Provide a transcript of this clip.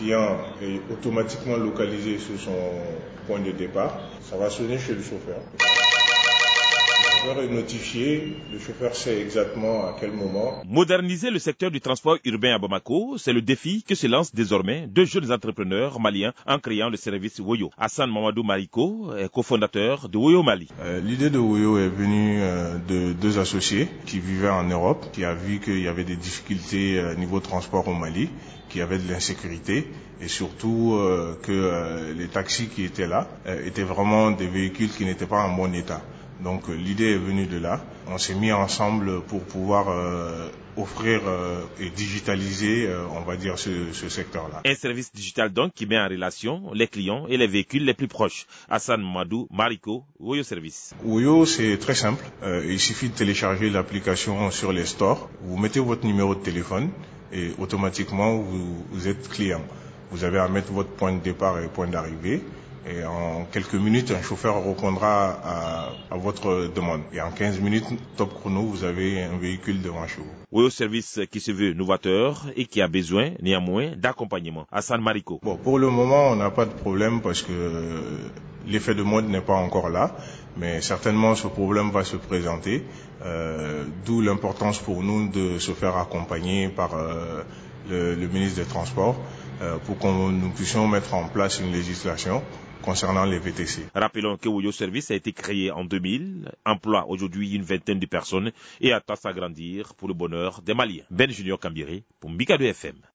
client est automatiquement localisé sur son point de départ, ça va sonner chez le chauffeur. Le chauffeur est notifié, le chauffeur sait exactement à quel moment. Moderniser le secteur du transport urbain à Bamako, c'est le défi que se lancent désormais deux jeunes entrepreneurs maliens en créant le service Woyo. Hassan Mamadou Mariko est cofondateur de Woyo Mali. Euh, L'idée de Woyo est venue euh, de deux associés qui vivaient en Europe, qui a vu qu'il y avait des difficultés euh, niveau transport au Mali qu'il y avait de l'insécurité et surtout euh, que euh, les taxis qui étaient là euh, étaient vraiment des véhicules qui n'étaient pas en bon état. Donc l'idée est venue de là. On s'est mis ensemble pour pouvoir offrir et digitaliser, on va dire, ce, ce secteur-là. Un service digital donc qui met en relation les clients et les véhicules les plus proches. Hassan Madou, Mariko, Woyo Service. Woyo, c'est très simple. il suffit de télécharger l'application sur les stores. Vous mettez votre numéro de téléphone et automatiquement vous, vous, êtes client. Vous avez à mettre votre point de départ et point d'arrivée et en quelques minutes, un chauffeur répondra à, à, votre demande. Et en 15 minutes, top chrono, vous avez un véhicule devant chez vous. Oui, au service qui se veut novateur et qui a besoin néanmoins d'accompagnement. Hassan Mariko. Bon, pour le moment, on n'a pas de problème parce que l'effet de mode n'est pas encore là, mais certainement ce problème va se présenter, euh, d'où l'importance pour nous de se faire accompagner par euh, le, ministre des Transports euh, pour que nous puissions mettre en place une législation concernant les VTC. Rappelons que Woyo Service a été créé en 2000, emploie aujourd'hui une vingtaine de personnes et attend s'agrandir pour le bonheur des Maliens. Ben Junior Cambiré pour Mikado FM.